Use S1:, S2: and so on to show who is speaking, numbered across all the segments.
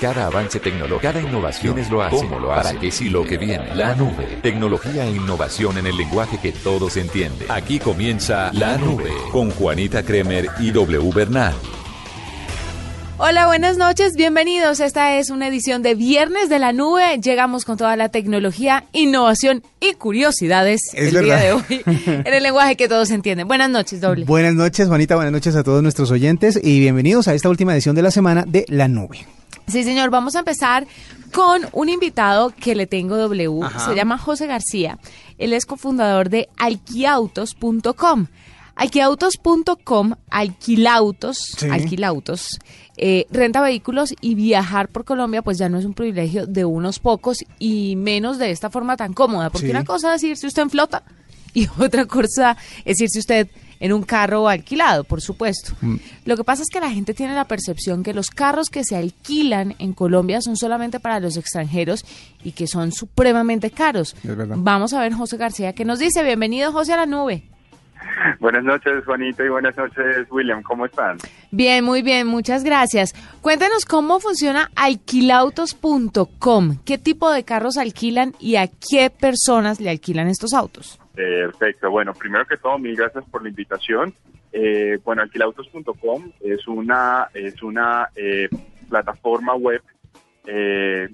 S1: Cada avance tecnológico, cada innovación es lo hace, cómo lo hace, para qué sí lo que viene. La nube, tecnología e innovación en el lenguaje que todos entienden. Aquí comienza La Nube con Juanita Kremer y W Bernal.
S2: Hola, buenas noches, bienvenidos. Esta es una edición de Viernes de la Nube. Llegamos con toda la tecnología, innovación y curiosidades
S3: Es
S2: el día de hoy en el lenguaje que todos entienden. Buenas noches, doble.
S3: Buenas noches, Juanita. Buenas noches a todos nuestros oyentes y bienvenidos a esta última edición de la semana de La Nube.
S2: Sí, señor, vamos a empezar con un invitado que le tengo W. Se llama José García. Él es cofundador de alquiautos.com. Alquilautos.com, alquilautos,
S3: Sí.
S2: alquilautos, eh, renta vehículos y viajar por Colombia pues ya no es un privilegio de unos pocos y menos de esta forma tan cómoda, porque
S3: Sí.
S2: una cosa es irse usted en flota y otra cosa es irse usted en un carro alquilado, por supuesto. Lo que pasa es que la gente tiene la percepción que los carros que se alquilan en Colombia son solamente para los extranjeros y que son supremamente caros.
S3: Es verdad.
S2: Vamos a ver José García que nos dice, bienvenido José a la nube.
S4: Buenas noches, Juanita, y buenas noches, William. ¿Cómo están?
S2: Bien, muy bien, muchas gracias. Cuéntenos cómo funciona alquilautos.com. ¿Qué tipo de carros alquilan y a qué personas le alquilan estos autos?
S4: Perfecto. Bueno, primero que todo, mil gracias por la invitación. Eh, bueno, alquilautos.com es una, es una eh, plataforma web eh,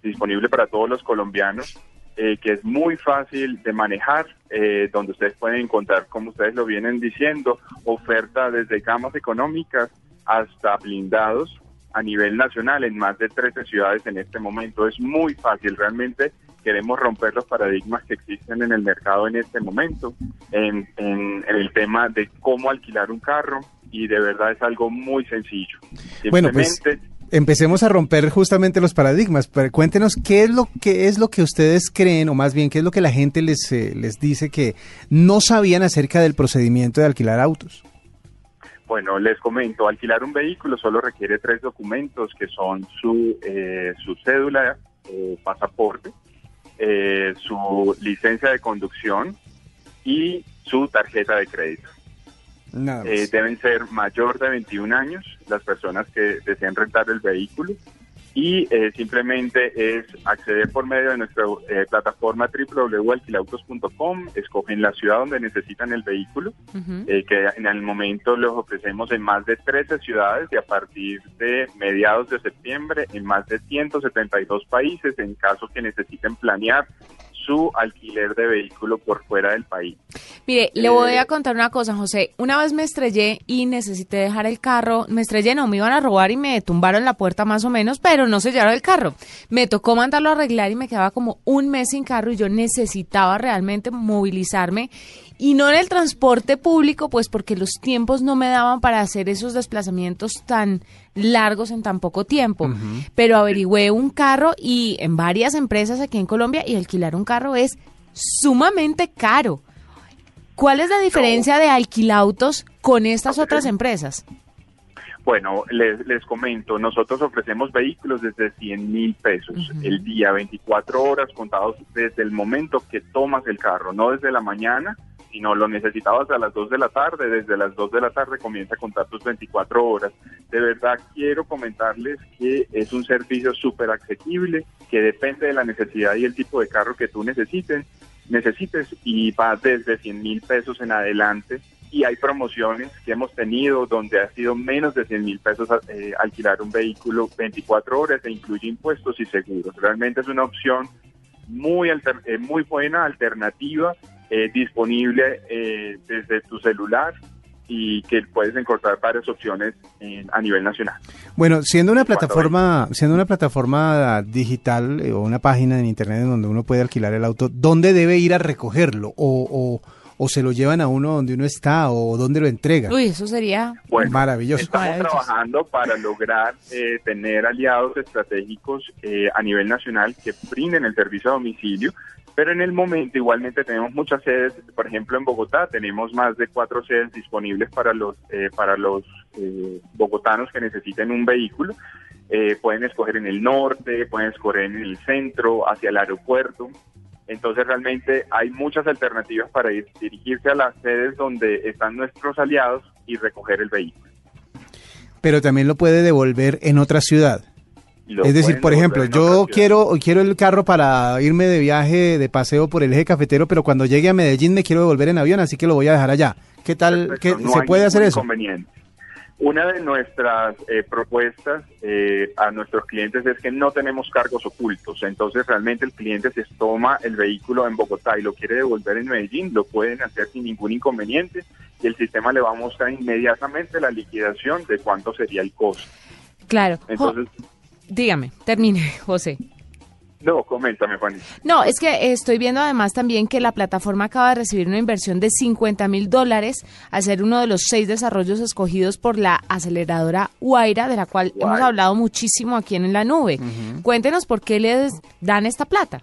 S4: disponible para todos los colombianos, eh, que es muy fácil de manejar, eh, donde ustedes pueden encontrar, como ustedes lo vienen diciendo, oferta desde gamas económicas hasta blindados a nivel nacional en más de 13 ciudades en este momento. Es muy fácil, realmente queremos romper los paradigmas que existen en el mercado en este momento, en, en- en el tema de cómo alquilar un carro y de verdad es algo muy sencillo.
S3: Bueno, pues empecemos a romper justamente los paradigmas. Pero cuéntenos qué es lo que es lo que ustedes creen o más bien qué es lo que la gente les eh, les dice que no sabían acerca del procedimiento de alquilar autos.
S4: Bueno, les comento, alquilar un vehículo solo requiere tres documentos que son su, eh, su cédula o pasaporte, eh, su licencia de conducción y su tarjeta de crédito. Eh, deben ser mayor de 21 años las personas que deseen rentar el vehículo y eh, simplemente es acceder por medio de nuestra eh, plataforma www.alquilautos.com, escogen la ciudad donde necesitan el vehículo, eh, que en el momento los ofrecemos en más de 13 ciudades y a partir de mediados de septiembre en más de 172 países en caso que necesiten planear su alquiler de vehículo por fuera del país.
S2: Mire, le voy
S4: Eh,
S2: a contar una cosa, José. Una vez me estrellé y necesité dejar el carro. Me estrellé, no, me iban a robar y me tumbaron la puerta más o menos, pero no sellaron el carro. Me tocó mandarlo a arreglar y me quedaba como un mes sin carro y yo necesitaba realmente movilizarme. Y no en el transporte público, pues porque los tiempos no me daban para hacer esos desplazamientos tan largos en tan poco tiempo. Pero averigüé un carro y en varias empresas aquí en Colombia y alquilar un carro es sumamente caro. ¿Cuál es la diferencia de alquilautos con estas otras empresas?
S4: Bueno, les, les comento, nosotros ofrecemos vehículos desde 100 mil pesos el día, 24 horas contados desde el momento que tomas el carro, no desde la mañana, sino lo necesitabas a las 2 de la tarde, desde las 2 de la tarde comienza a contar tus 24 horas. De verdad quiero comentarles que es un servicio súper asequible, que depende de la necesidad y el tipo de carro que tú necesites, necesites y va desde 100 mil pesos en adelante y hay promociones que hemos tenido donde ha sido menos de 100 mil pesos eh, alquilar un vehículo 24 horas e incluye impuestos y seguros. Realmente es una opción muy, alter- eh, muy buena, alternativa, eh, disponible eh, desde tu celular y que puedes encontrar varias opciones en- a nivel nacional.
S3: Bueno, siendo una plataforma, siendo una plataforma digital eh, o una página en internet en donde uno puede alquilar el auto, ¿dónde debe ir a recogerlo? O, o, o se lo llevan a uno donde uno está o dónde lo entrega.
S2: Uy, eso sería
S4: Bueno,
S3: Maravilloso.
S4: Estamos
S2: Maravilloso.
S4: trabajando para lograr eh, tener aliados estratégicos eh, a nivel nacional que brinden el servicio a domicilio, pero en el momento igualmente tenemos muchas sedes, por ejemplo en Bogotá tenemos más de cuatro sedes disponibles para los eh, para los eh, bogotanos que necesiten un vehículo. Eh, pueden escoger en el norte, pueden escoger en el centro, hacia el aeropuerto. Entonces realmente hay muchas alternativas para ir, dirigirse a las sedes donde están nuestros aliados y recoger el vehículo.
S3: Pero también lo puede devolver en otra ciudad. Es decir, por ejemplo, yo quiero quiero el carro para irme de viaje, de paseo por el eje cafetero, pero cuando llegue a Medellín me quiero devolver en avión, así que lo voy a dejar allá. ¿Qué tal?
S4: Perfecto,
S3: ¿Qué-
S4: no
S3: ¿Se puede hacer eso?
S4: Una de nuestras eh, propuestas eh, a nuestros clientes es que no tenemos cargos ocultos. Entonces, realmente el cliente se toma el vehículo en Bogotá y lo quiere devolver en Medellín, lo pueden hacer sin ningún inconveniente y el sistema le va a mostrar inmediatamente la liquidación de cuánto sería el costo.
S2: claro. Jo-
S4: Entonces,
S2: dígame, termine, José.
S4: no, coméntame, Juanita.
S2: No, es que estoy viendo además también que la plataforma acaba de recibir una inversión de 50 mil dólares a ser uno de los seis desarrollos escogidos por la aceleradora Guaira, de la cual hemos hablado muchísimo aquí en la nube. Cuéntenos por qué les dan esta plata.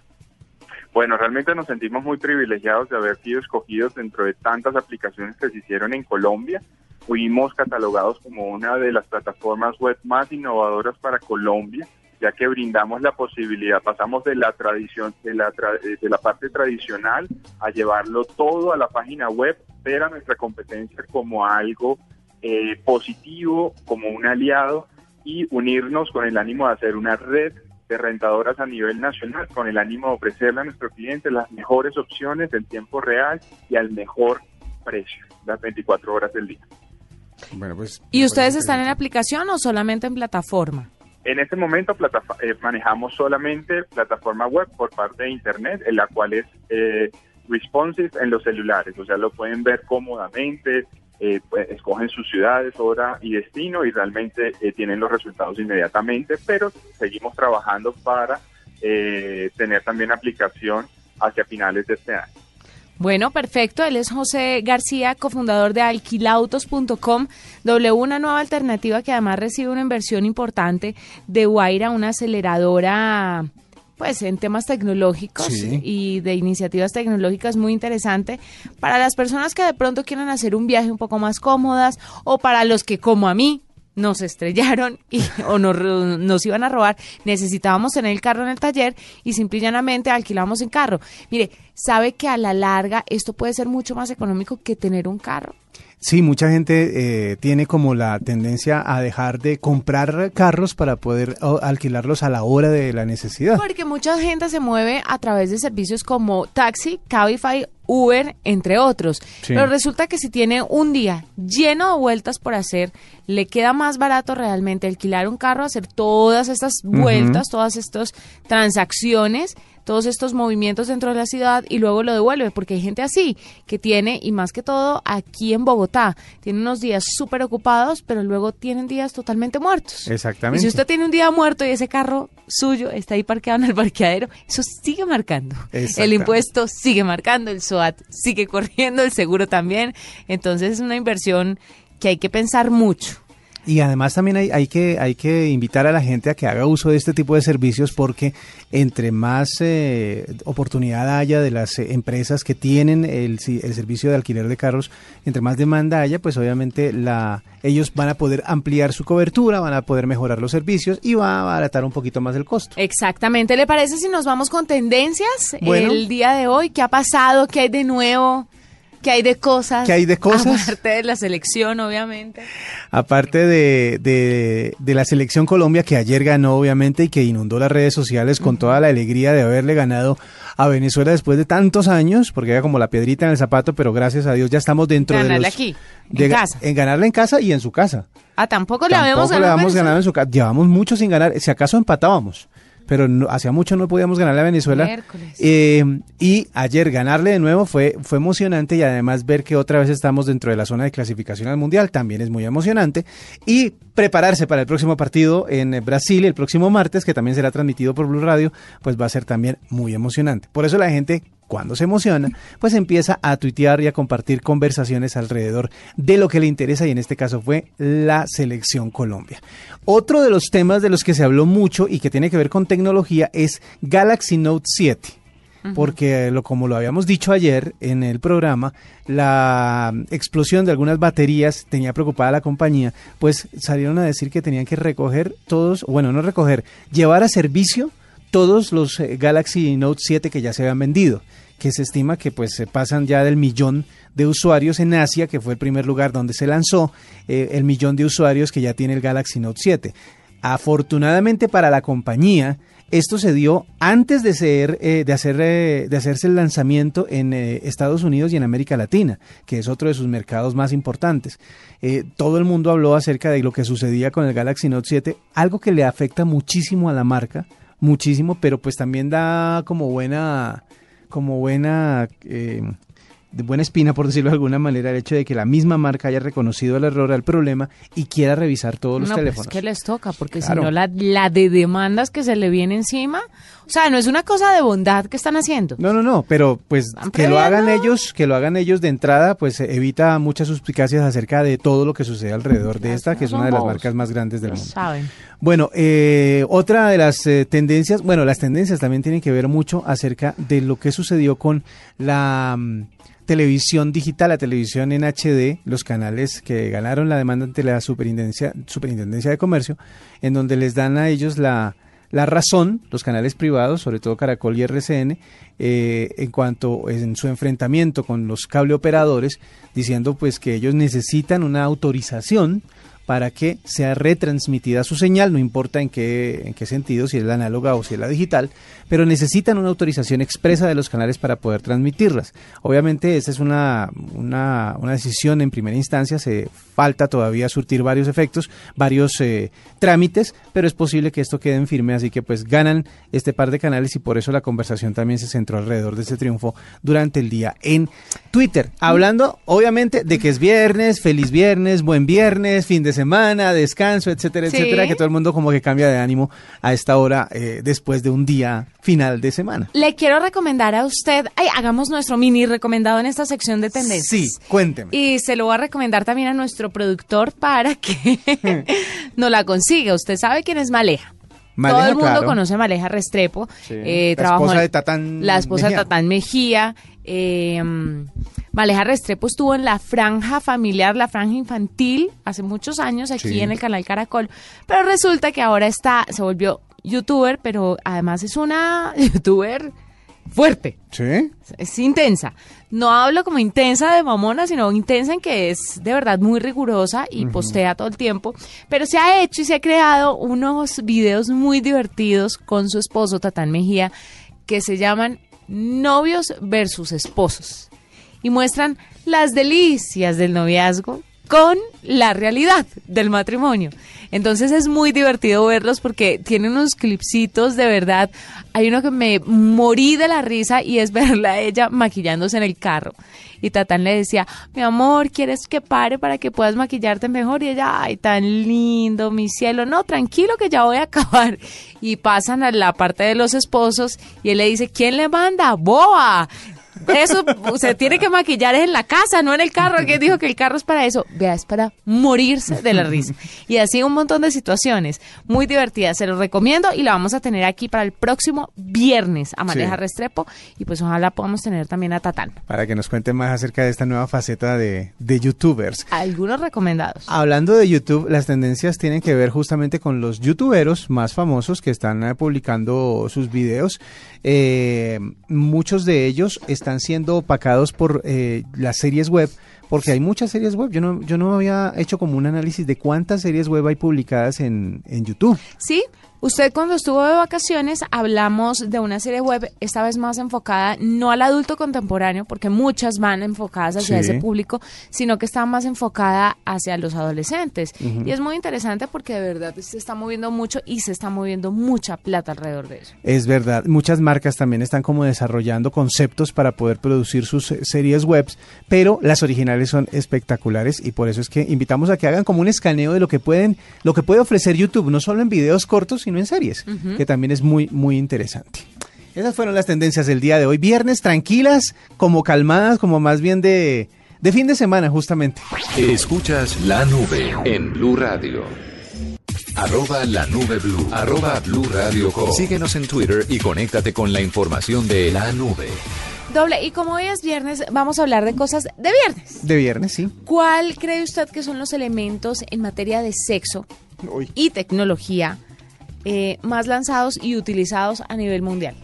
S4: Bueno, realmente nos sentimos muy privilegiados de haber sido escogidos dentro de tantas aplicaciones que se hicieron en Colombia. Fuimos catalogados como una de las plataformas web más innovadoras para Colombia, ya que brindamos la posibilidad, pasamos de la tradición, de la, tra- eh, de la parte tradicional a llevarlo todo a la página web, ver a nuestra competencia como algo eh, positivo, como un aliado y unirnos con el ánimo de hacer una red de rentadoras a nivel nacional con el ánimo de ofrecerle a nuestros clientes las mejores opciones en tiempo real y al mejor precio, las 24 horas del día.
S3: Bueno, pues,
S2: ¿Y ustedes están en aplicación o solamente en plataforma?
S4: En este momento platafa- eh, manejamos solamente plataforma web por parte de Internet, en la cual es eh, responsive en los celulares, o sea, lo pueden ver cómodamente, eh, pues, escogen sus ciudades, hora y destino y realmente eh, tienen los resultados inmediatamente, pero seguimos trabajando para eh, tener también aplicación hacia finales de este año.
S2: Bueno, perfecto. Él es José García, cofundador de alquilautos.com, W, una nueva alternativa que además recibe una inversión importante de Guaira, una aceleradora pues en temas tecnológicos
S3: Sí.
S2: y de iniciativas tecnológicas muy interesante para las personas que de pronto quieren hacer un viaje un poco más cómodas o para los que como a mí nos estrellaron y, o nos, nos iban a robar, necesitábamos tener el carro en el taller y simple y llanamente en carro. Mire, ¿sabe que a la larga esto puede ser mucho más económico que tener un carro?
S3: Sí, mucha gente eh, tiene como la tendencia a dejar de comprar carros para poder alquilarlos a la hora de la necesidad.
S2: Porque mucha gente se mueve a través de servicios como taxi, Cabify, Uber, entre otros.
S3: Sí.
S2: Pero resulta que si tiene un día lleno de vueltas por hacer, le queda más barato realmente alquilar un carro, hacer todas estas vueltas, todas estas transacciones, todos estos movimientos dentro de la ciudad y luego lo devuelve, porque hay gente así que tiene, y más que todo aquí en Bogotá, tiene unos días súper ocupados, pero luego tienen días totalmente muertos.
S3: Exactamente.
S2: Y si usted tiene un día muerto y ese carro suyo está ahí parqueado en el parqueadero, eso sigue marcando. El impuesto sigue marcando, el SOAT sigue corriendo, el seguro también. Entonces es una inversión que hay que pensar mucho.
S3: Y además también hay, hay, que, hay que invitar a la gente a que haga uso de este tipo de servicios porque entre más eh, oportunidad haya de las eh, empresas que tienen el, el servicio de alquiler de carros, entre más demanda haya, pues obviamente la, ellos van a poder ampliar su cobertura, van a poder mejorar los servicios y va a abaratar un poquito más el costo.
S2: Exactamente. ¿Le parece si nos vamos con tendencias
S3: Bueno.
S2: el día de hoy? ¿Qué ha pasado? ¿Qué hay de nuevo? ¿Qué hay de cosas?
S3: ¿Qué hay de cosas?
S2: Aparte de la selección, obviamente.
S3: Aparte de, de, de la selección Colombia que ayer ganó obviamente y que inundó las redes sociales con toda la alegría de haberle ganado a Venezuela después de tantos años, porque era como la piedrita en el zapato, pero gracias a Dios ya estamos dentro de los...
S2: aquí, en
S3: de
S2: casa.
S3: En ganarle en casa y en su casa.
S2: Ah, tampoco habíamos
S3: Tampoco
S2: ganado. a
S3: habíamos
S2: Venezuela?
S3: ganado en su casa. Llevamos mucho sin ganar, si acaso empatábamos. Pero no- hacía mucho no podíamos ganarle a Venezuela. Eh, y ayer ganarle de nuevo fue, fue emocionante y además ver que otra vez estamos dentro de la zona de clasificación al Mundial también es muy emocionante. Y prepararse para el próximo partido en Brasil el próximo martes, que también será transmitido por Blue Radio, pues va a ser también muy emocionante. Por eso la gente cuando se emociona, pues empieza a tuitear y a compartir conversaciones alrededor de lo que le interesa y en este caso fue la selección Colombia. Otro de los temas de los que se habló mucho y que tiene que ver con tecnología es Galaxy Note 7 porque lo, como lo habíamos dicho ayer en el programa, la explosión de algunas baterías tenía preocupada a la compañía, pues salieron a decir que tenían que recoger todos, bueno, no recoger, llevar a servicio todos los eh, Galaxy Note 7 que ya se habían vendido, que se estima que pues se pasan ya del millón de usuarios en Asia, que fue el primer lugar donde se lanzó, eh, el millón de usuarios que ya tiene el Galaxy Note 7. Afortunadamente para la compañía, esto se dio antes de eh, hacer, de hacerse el lanzamiento en Estados Unidos y en América Latina, que es otro de sus mercados más importantes. todo el mundo habló acerca de lo que sucedía con el Galaxy Note 7, algo que le afecta muchísimo a la marca, muchísimo, pero pues también da como buena, como buena, eh, de buena espina, por decirlo de alguna manera, el hecho de que la misma marca haya reconocido el error, el problema y quiera revisar todos los
S2: no, pues
S3: teléfonos.
S2: es que les toca, porque si no, la, la de demandas que se le viene encima, o sea, no es una cosa de bondad que están haciendo.
S3: No, no, no, pero pues que lo hagan ellos, que lo hagan ellos de entrada, pues evita muchas suspicacias acerca de todo lo que sucede alrededor de esta, que es una de las marcas más grandes del mundo.
S2: Saben.
S3: Bueno, eh, otra de las eh, tendencias, bueno, las tendencias también tienen que ver mucho acerca de lo que sucedió con la mm, televisión digital, la televisión en HD, los canales que ganaron la demanda ante la Superintendencia, Superintendencia de Comercio, en donde les dan a ellos la, la razón, los canales privados, sobre todo Caracol y RCN, eh, en cuanto en su enfrentamiento con los cable operadores, diciendo pues que ellos necesitan una autorización para que sea retransmitida su señal, no importa en qué, en qué sentido, si es la análoga o si es la digital, pero necesitan una autorización expresa de los canales para poder transmitirlas. Obviamente esa es una, una, una decisión en primera instancia, se falta todavía surtir varios efectos, varios eh, trámites, pero es posible que esto quede en firme, así que pues ganan este par de canales y por eso la conversación también se centró alrededor de este triunfo durante el día en Twitter, hablando obviamente de que es viernes, feliz viernes, buen viernes, fin de semana, descanso, etcétera, etcétera, que todo el mundo como que cambia de ánimo a esta hora eh, después de un día final de semana.
S2: Le quiero recomendar a usted, ay, hagamos nuestro mini recomendado en esta sección de tendencias.
S3: Sí, cuénteme.
S2: Y se lo voy a recomendar también a nuestro productor para que no la consiga. Usted sabe quién es Maleja.
S3: Maleja,
S2: Todo el mundo
S3: claro.
S2: conoce a Maleja Restrepo.
S3: Sí.
S2: eh,
S3: La esposa de Tatán
S2: La esposa
S3: Mejía.
S2: de Tatán Mejía. eh, Maleja Restrepo estuvo en la franja familiar, la franja infantil, hace muchos años aquí
S3: Sí.
S2: en el canal Caracol. Pero resulta que ahora está, se volvió youtuber, pero además es una youtuber fuerte.
S3: ¿Sí?
S2: Es intensa. No hablo como intensa de mamona, sino intensa en que es de verdad muy rigurosa y postea todo el tiempo. Pero se ha hecho y se ha creado unos videos muy divertidos con su esposo, Tatán Mejía, que se llaman Novios versus Esposos. Y muestran las delicias del noviazgo con la realidad del matrimonio. Entonces es muy divertido verlos porque tienen unos clipsitos de verdad. Hay uno que me morí de la risa y es verla a ella maquillándose en el carro. Y Tatán le decía, mi amor, ¿quieres que pare para que puedas maquillarte mejor? Y ella, ay, tan lindo, mi cielo. No, tranquilo que ya voy a acabar. Y pasan a la parte de los esposos y él le dice, ¿quién le manda? ¡Boa! Eso se tiene que maquillar en la casa, no en el carro. ¿Quién dijo que el carro es para eso? Vea, es para morirse de la risa. Y así un montón de situaciones muy divertidas. Se los recomiendo y la vamos a tener aquí para el próximo viernes a Maleja
S3: Sí.
S2: Restrepo. Y pues ojalá podamos tener también a Tatán.
S3: Para que nos cuente más acerca de esta nueva faceta de, de youtubers.
S2: Algunos recomendados.
S3: Hablando de YouTube, las tendencias tienen que ver justamente con los youtuberos más famosos que están eh, publicando sus videos. Eh, muchos de ellos están siendo opacados por eh, las series web, porque hay muchas series web. Yo no, yo no había hecho como un análisis de cuántas series web hay publicadas en, en YouTube.
S2: Sí, usted cuando estuvo de vacaciones hablamos de una serie web, esta vez más enfocada no al adulto contemporáneo, porque muchas van enfocadas hacia
S3: Sí.
S2: ese público, sino que está más enfocada hacia los adolescentes. Y es muy interesante porque de verdad se está moviendo mucho y se está moviendo mucha plata alrededor de eso.
S3: Es verdad, muchas marcas también están como desarrollando conceptos para poder producir sus eh, series webs, pero las originales son espectaculares y por eso es que invitamos a que hagan como un escaneo de lo que pueden, lo que puede ofrecer YouTube, no solo en videos cortos, sino en series, que también es muy, muy interesante. Esas fueron las tendencias del día de hoy. Viernes tranquilas, como calmadas, como más bien de, de fin de semana, justamente.
S1: Escuchas la nube en Blue Radio. Arroba la nube blue. Arroba blue radio com. Síguenos en Twitter y conéctate con la información de la nube.
S2: Doble, y como hoy es viernes, vamos a hablar de cosas de viernes.
S3: De viernes, sí.
S2: ¿Cuál cree usted que son los elementos en materia de sexo
S3: Uy.
S2: y tecnología eh, más lanzados y utilizados a nivel mundial?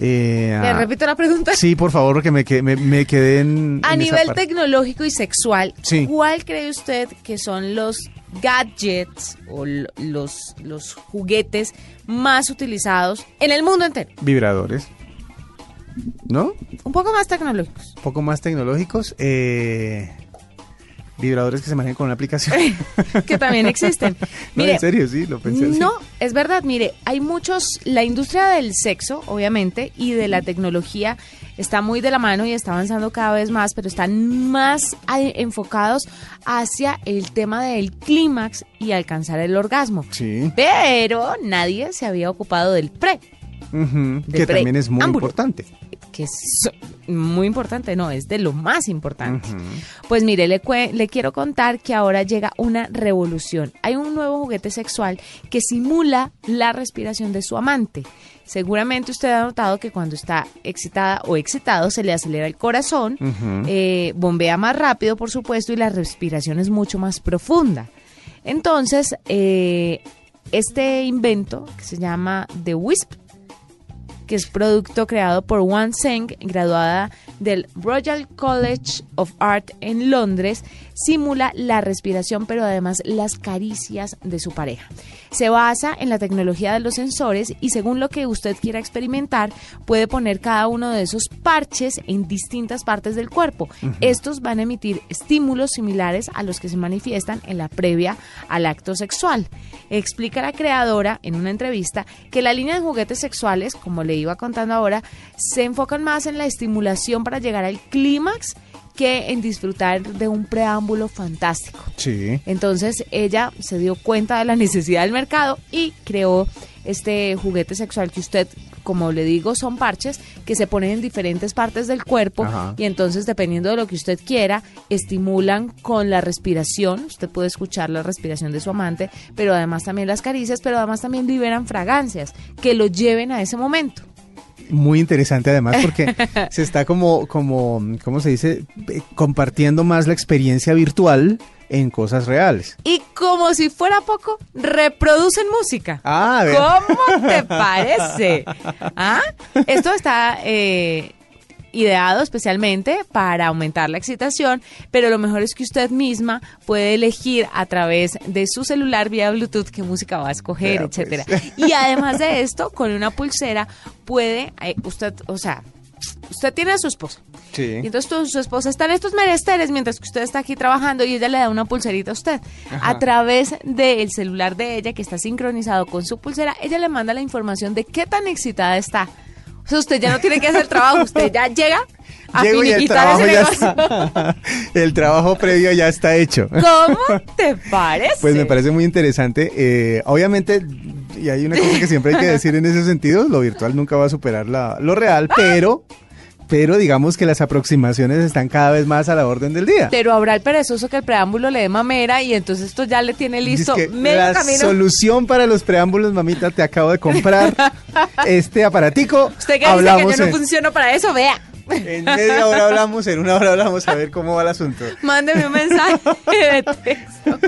S3: Eh,
S2: Le
S3: ah,
S2: repito la pregunta.
S3: Sí, por favor, porque me, que- me, me quedé en.
S2: A
S3: en
S2: nivel tecnológico y sexual,
S3: Sí.
S2: ¿cuál cree usted que son los gadgets o los, los juguetes más utilizados en el mundo entero?
S3: Vibradores. ¿No?
S2: Un poco más tecnológicos.
S3: Un poco más tecnológicos. Eh, vibradores que se manejan con una aplicación.
S2: que también existen.
S3: no,
S2: Mire,
S3: en serio, sí, lo pensé así.
S2: No, es verdad, mire, hay muchos, la industria del sexo, obviamente, y de la tecnología está muy de la mano y está avanzando cada vez más, pero están más enfocados hacia el tema del clímax y alcanzar el orgasmo.
S3: Sí.
S2: Pero nadie se había ocupado del pre,
S3: Que también es muy importante.
S2: Que es muy importante, no, es de lo más importante. Pues mire, le, le quiero contar que ahora llega una revolución. Hay un nuevo juguete sexual que simula la respiración de su amante. Seguramente usted ha notado que cuando está excitada o excitado se le acelera el corazón, eh, bombea más rápido, por supuesto, y la respiración es mucho más profunda. Entonces, eh, este invento que se llama The Wisp, que es producto creado por Wan Seng, graduada del Royal College of Art en Londres, simula la respiración, pero además las caricias de su pareja. Se basa en la tecnología de los sensores y según lo que usted quiera experimentar, puede poner cada uno de esos parches en distintas partes del cuerpo. Estos van a emitir estímulos similares a los que se manifiestan en la previa al acto sexual. Explica la creadora en una entrevista que la línea de juguetes sexuales, como le iba contando ahora, se enfocan más en la estimulación para llegar al clímax que en disfrutar de un preámbulo fantástico.
S3: Sí.
S2: Entonces ella se dio cuenta de la necesidad del mercado y creó este juguete sexual que usted, como le digo, son parches que se ponen en diferentes partes del cuerpo
S3: Ajá.
S2: y entonces dependiendo de lo que usted quiera, estimulan con la respiración, usted puede escuchar la respiración de su amante, pero además también las caricias, pero además también liberan fragancias que lo lleven a ese momento.
S3: Muy interesante además porque se está como, como, ¿cómo se dice? Eh, Compartiendo más la experiencia virtual en cosas reales.
S2: Y como si fuera poco, reproducen música.
S3: Ah, a ver.
S2: ¿Cómo te parece? ¿Ah? Esto está eh, ideado especialmente para aumentar la excitación, pero lo mejor es que usted misma puede elegir a través de su celular vía Bluetooth qué música va a escoger,
S3: pues.
S2: etcétera. Y además de esto, con una pulsera puede eh, usted, o sea, usted tiene a su esposa.
S3: Sí.
S2: Y entonces su esposa está en estos menesteres mientras que usted está aquí trabajando y ella le da una pulserita a usted. A través del celular de ella, que está sincronizado con su pulsera, ella le manda la información de qué tan excitada está. O sea, usted ya no tiene que hacer trabajo, usted ya llega a
S3: Llego y el
S2: finiquitar
S3: trabajo
S2: ese
S3: ya está. el trabajo previo ya está hecho.
S2: ¿Cómo te parece?
S3: Pues me parece muy interesante. Eh, obviamente, y hay una cosa que siempre hay que decir en ese sentido, lo virtual nunca va a superar la, lo real, pero, pero digamos que las aproximaciones están cada vez más a la orden del día.
S2: Pero habrá el perezoso que el preámbulo le dé mamera y entonces esto ya le tiene listo
S3: que
S2: medio
S3: la
S2: camino.
S3: solución para los preámbulos, mamita, te acabo de comprar este aparatico.
S2: Usted que dice que yo no
S3: en-
S2: funciono para eso, vea.
S3: En media hora hablamos, en una hora hablamos a ver cómo va el asunto.
S2: Mándeme un mensaje de texto.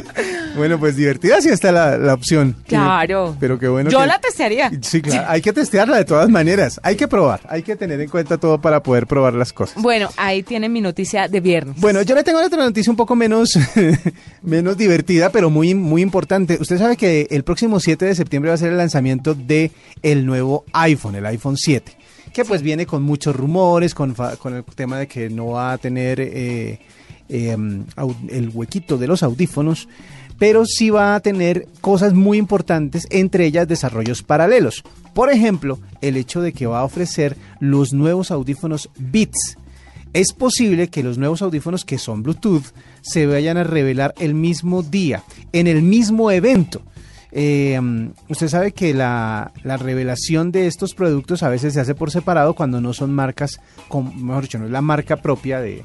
S3: Bueno, pues divertida sí está la, la opción.
S2: Claro.
S3: Pero qué bueno
S2: Yo
S3: que-
S2: la testearía.
S3: Sí, claro. Hay que testearla de todas maneras. Hay que probar. Hay que tener en cuenta todo para poder probar las cosas.
S2: Bueno, ahí tiene mi noticia de viernes.
S3: Bueno, yo le tengo otra noticia un poco menos, menos divertida, pero muy, muy importante. Usted sabe que el próximo 7 de septiembre va a ser el lanzamiento de el nuevo iPhone, el iPhone 7, que pues viene con muchos rumores, con, el tema de que no va a tener eh, au- el huequito de los audífonos, pero sí va a tener cosas muy importantes, entre ellas desarrollos paralelos. Por ejemplo, el hecho de que va a ofrecer los nuevos audífonos Beats. Es posible que los nuevos audífonos que son Bluetooth se vayan a revelar el mismo día, en el mismo evento. Eh, usted sabe que la, la, revelación de estos productos a veces se hace por separado cuando no son marcas, con, mejor dicho, no es la marca propia de,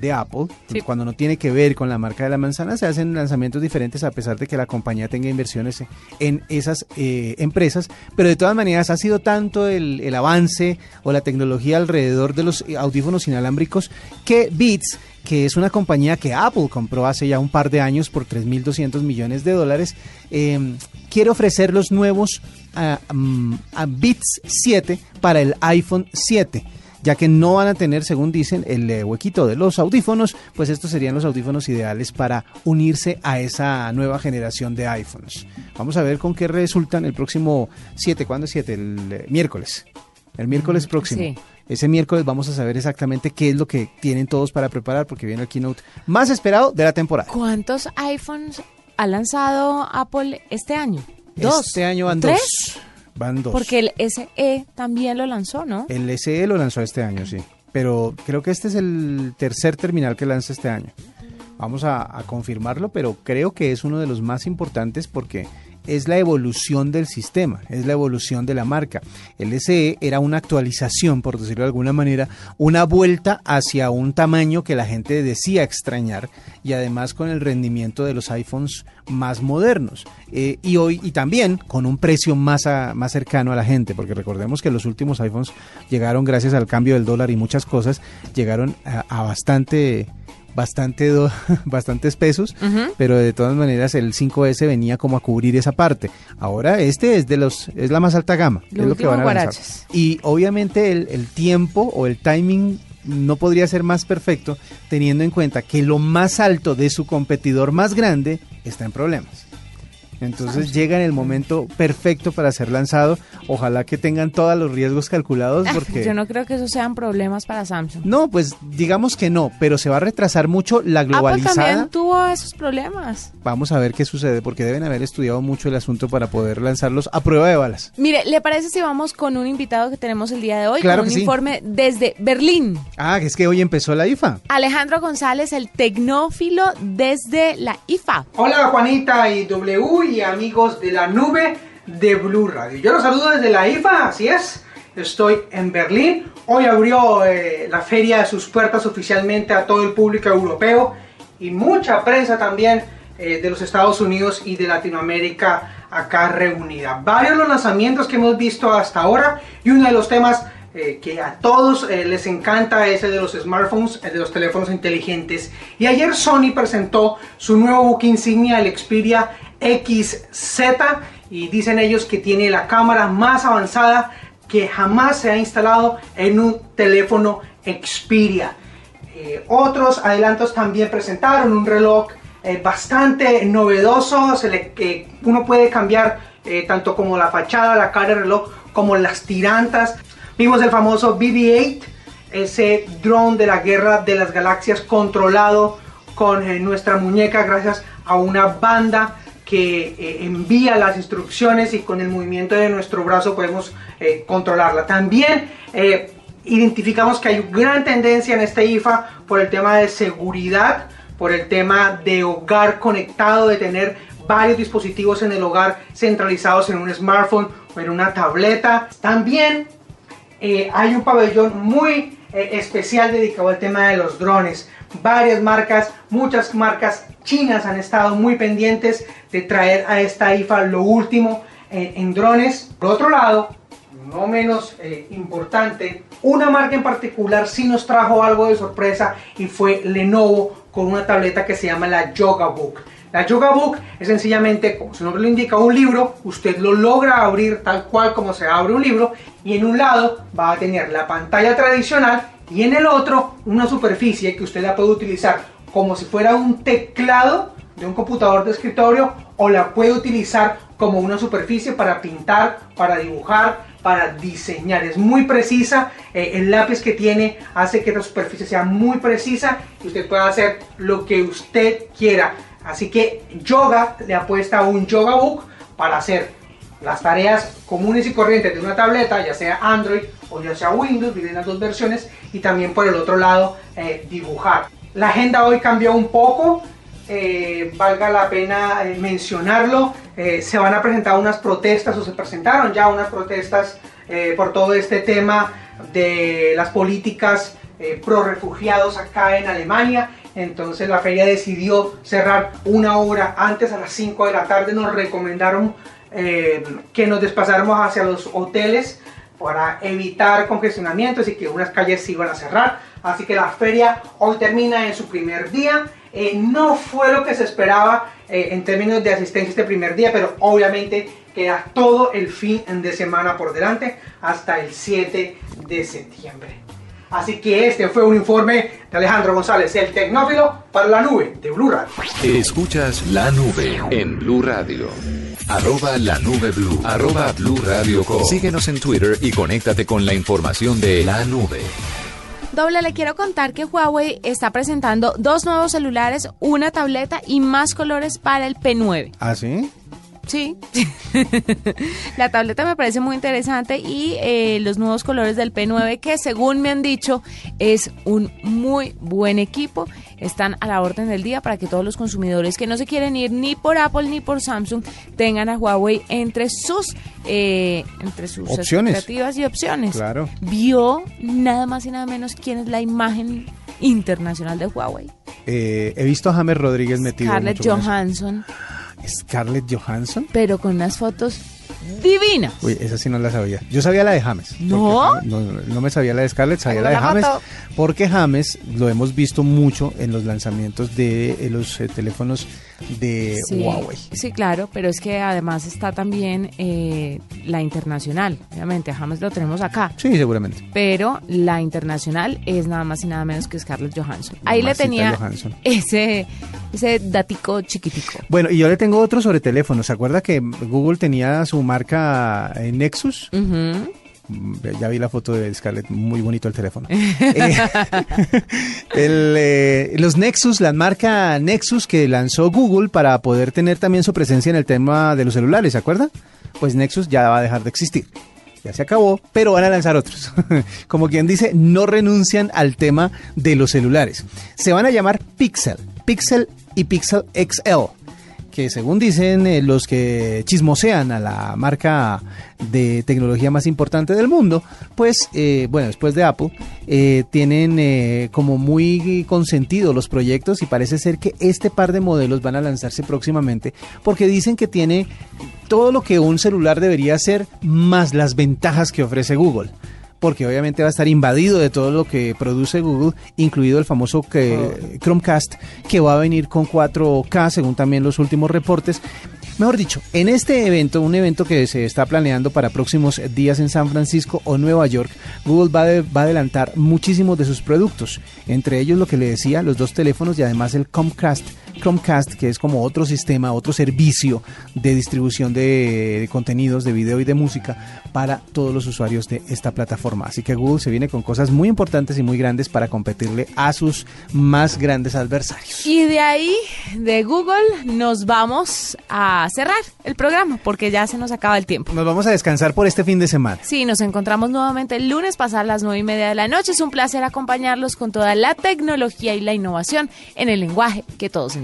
S3: de Apple, cuando no tiene que ver con la marca de la manzana, se hacen lanzamientos diferentes a pesar de que la compañía tenga inversiones en esas eh, empresas, pero de todas maneras ha sido tanto el, el, avance o la tecnología alrededor de los audífonos inalámbricos que Beats que es una compañía que Apple compró hace ya un par de años por 3.200 millones de dólares, eh, quiere ofrecer los nuevos uh, Beats 7 para el iPhone 7 ya que no van a tener, según dicen, el eh, huequito de los audífonos, pues estos serían los audífonos ideales para unirse a esa nueva generación de iPhones. Vamos a ver con qué resultan el próximo 7, ¿cuándo es 7? El eh, miércoles. El miércoles próximo. Sí. Ese miércoles vamos a saber exactamente qué es lo que tienen todos para preparar porque viene el keynote más esperado de la temporada.
S2: ¿Cuántos iPhones ha lanzado Apple este año?
S3: ¿Dos? Este año van
S2: ¿Tres?
S3: dos. Van dos.
S2: Porque el SE también lo lanzó, ¿no?
S3: El SE lo lanzó este año, sí. Pero creo que este es el tercer terminal que lanza este año. Vamos a, a confirmarlo, pero creo que es uno de los más importantes porque es la evolución del sistema, es la evolución de la marca. El SE era una actualización, por decirlo de alguna manera, una vuelta hacia un tamaño que la gente decía extrañar y además con el rendimiento de los iPhones más modernos. Eh, y hoy, y también con un precio más, más cercano a la gente, porque recordemos que los últimos iPhones llegaron gracias al cambio del dólar y muchas cosas, llegaron a bastante bastante bastantes pesos, pero de todas maneras el 5S venía como a cubrir esa parte. Ahora este es de los es la más alta gama, es lo que van a lanzar. Y obviamente el, el tiempo o el timing no podría ser más perfecto teniendo en cuenta que lo más alto de su competidor más grande está en problemas. Entonces llega en el momento perfecto para ser lanzado. Ojalá que tengan todos los riesgos calculados porque...
S2: Yo no creo que esos sean problemas para Samsung.
S3: No, pues digamos que no, pero se va a retrasar mucho la globalizada.
S2: Apple también tuvo esos problemas.
S3: Vamos a ver qué sucede porque deben haber estudiado mucho el asunto para poder lanzarlos a prueba de balas.
S2: Mire, ¿le parece si vamos con un invitado que tenemos el día de hoy?
S3: Claro
S2: con
S3: un
S2: informe desde Berlín.
S3: Ah, es que hoy empezó la IFA.
S2: Alejandro González, el tecnófilo desde la IFA.
S5: Hola Juanita y W y amigos de la nube de Blue Radio. Yo los saludo desde la IFA, así es. Estoy en Berlín. Hoy abrió eh, la feria de sus puertas oficialmente a todo el público europeo y mucha prensa también eh, de los Estados Unidos y de Latinoamérica acá reunida. Varios los lanzamientos que hemos visto hasta ahora y uno de los temas eh, que a todos les encanta es el de los smartphones, el de los teléfonos inteligentes. Y ayer Sony presentó su nuevo book insignia, el Xperia XZ, y dicen ellos que tiene la cámara más avanzada que jamás se ha instalado en un teléfono Xperia. Eh, otros adelantos también presentaron un reloj bastante novedoso, se uno puede cambiar tanto como la fachada, la cara del reloj, como las tirantas. Vimos el famoso BB-8, ese drone de la guerra de las galaxias controlado con eh, nuestra muñeca gracias a una banda que eh, envía las instrucciones y con el movimiento de nuestro brazo podemos eh, controlarla. También identificamos que hay gran tendencia en este IFA por el tema de seguridad, por el tema de hogar conectado, de tener varios dispositivos en el hogar centralizados en un smartphone o en una tableta. También eh, hay un pabellón muy eh, especial dedicado al tema de los drones. Varias marcas, muchas marcas chinas han estado muy pendientes de traer a esta IFA lo último eh, en drones. Por otro lado, no menos importante, una marca en particular sí nos trajo algo de sorpresa y fue Lenovo con una tableta que se llama la Yoga Book. La Yoga Book es sencillamente, como su nombre lo indica, un libro. Usted lo logra abrir tal cual como se abre un libro y en un lado va a tener la pantalla tradicional y en el otro una superficie que usted la puede utilizar como si fuera un teclado de un computador de escritorio o la puede utilizar como una superficie para pintar, para dibujar, para diseñar. Es muy precisa, eh, el lápiz que tiene hace que la superficie sea muy precisa y usted pueda hacer lo que usted quiera. Así que Yoga le apuesta a un Yoga Book para hacer las tareas comunes y corrientes de una tableta, ya sea Android o ya sea Windows, vienen las dos versiones, y también por el otro lado eh, dibujar. La agenda hoy cambió un poco, eh, valga la pena eh, mencionarlo, se van a presentar unas protestas o se presentaron ya unas protestas por todo este tema de las políticas pro refugiados acá en Alemania. Entonces la feria decidió cerrar una hora antes a las 5 de la tarde. Nos recomendaron que nos desplazáramos hacia los hoteles para evitar congestionamientos y que unas calles se iban a cerrar. Así que la feria hoy termina en su primer día. Eh, no fue lo que se esperaba eh, en términos de asistencia este primer día, pero obviamente queda todo el fin de semana por delante hasta el 7 de septiembre. Así que este fue un informe de Alejandro González, el tecnófilo para la nube de Blue Radio.
S1: Escuchas la nube en Blue Radio. Arroba la nube blue. Arroba blue radio Síguenos en Twitter y conéctate con la información de la nube.
S2: Doble, le quiero contar que Huawei está presentando dos nuevos celulares, una tableta y más colores para el P9.
S3: ¿Ah, sí?
S2: Sí, la tableta me parece muy interesante y eh, los nuevos colores del P9 que según me han dicho es un muy buen equipo, están a la orden del día para que todos los consumidores que no se quieren ir ni por Apple ni por Samsung tengan a Huawei entre sus eh, entre sus
S3: opciones.
S2: expectativas y opciones.
S3: Claro.
S2: Vio nada más y nada menos quién es la imagen internacional de Huawei.
S3: Eh, he visto a James Rodríguez metido.
S2: Scarlett Johansson.
S3: Scarlett Johansson.
S2: Pero con unas fotos divinas.
S3: Uy, esa sí no la sabía. Yo sabía la de James.
S2: ¿No?
S3: No, me sabía la de Scarlett, sabía la de James. Porque James lo hemos visto mucho en los lanzamientos de eh, los eh, teléfonos de Huawei.
S2: Sí, claro, pero es que además está también eh, la internacional. Obviamente, a James lo tenemos acá.
S3: Sí, seguramente.
S2: Pero la internacional es nada más y nada menos que Scarlett Johansson. Ahí le tenía ese ese datico chiquitico.
S3: Bueno, y yo le tengo otro sobre teléfonos. ¿Se acuerda que Google tenía su marca Nexus? Ya vi la foto de Scarlett, muy bonito el teléfono. Eh, eh, los Nexus, la marca Nexus que lanzó Google para poder tener también su presencia en el tema de los celulares, ¿se acuerda? Pues Nexus ya va a dejar de existir. Ya se acabó, pero van a lanzar otros. Como quien dice, no renuncian al tema de los celulares. Se van a llamar Pixel, Pixel y Pixel XL que según dicen eh, los que chismosean a la marca de tecnología más importante del mundo, pues, eh, bueno, después de Apple, eh, tienen como muy consentido los proyectos y parece ser que este par de modelos van a lanzarse próximamente porque dicen que tiene todo lo que un celular debería ser más las ventajas que ofrece Google porque obviamente va a estar invadido de todo lo que produce Google, incluido el famoso que, Chromecast, que va a venir con 4K, según también los últimos reportes. Mejor dicho, en este evento, un evento que se está planeando para próximos días en San Francisco o Nueva York, Google va, va, a adelantar muchísimos de sus productos, entre ellos lo que le decía, los dos teléfonos y además el Chromecast Chromecast, que es como otro sistema, otro servicio de distribución de, contenidos, de video y de música para todos los usuarios de esta plataforma. Así que Google se viene con cosas muy importantes y muy grandes para competirle a sus más grandes adversarios.
S2: Y de ahí, de Google, nos vamos a cerrar el programa porque ya se nos acaba el tiempo.
S3: Nos vamos a descansar por este fin de semana.
S2: Sí, nos encontramos nuevamente el lunes pasar las nueve y media de la noche. Es un placer acompañarlos con toda la tecnología y la innovación en el lenguaje que todos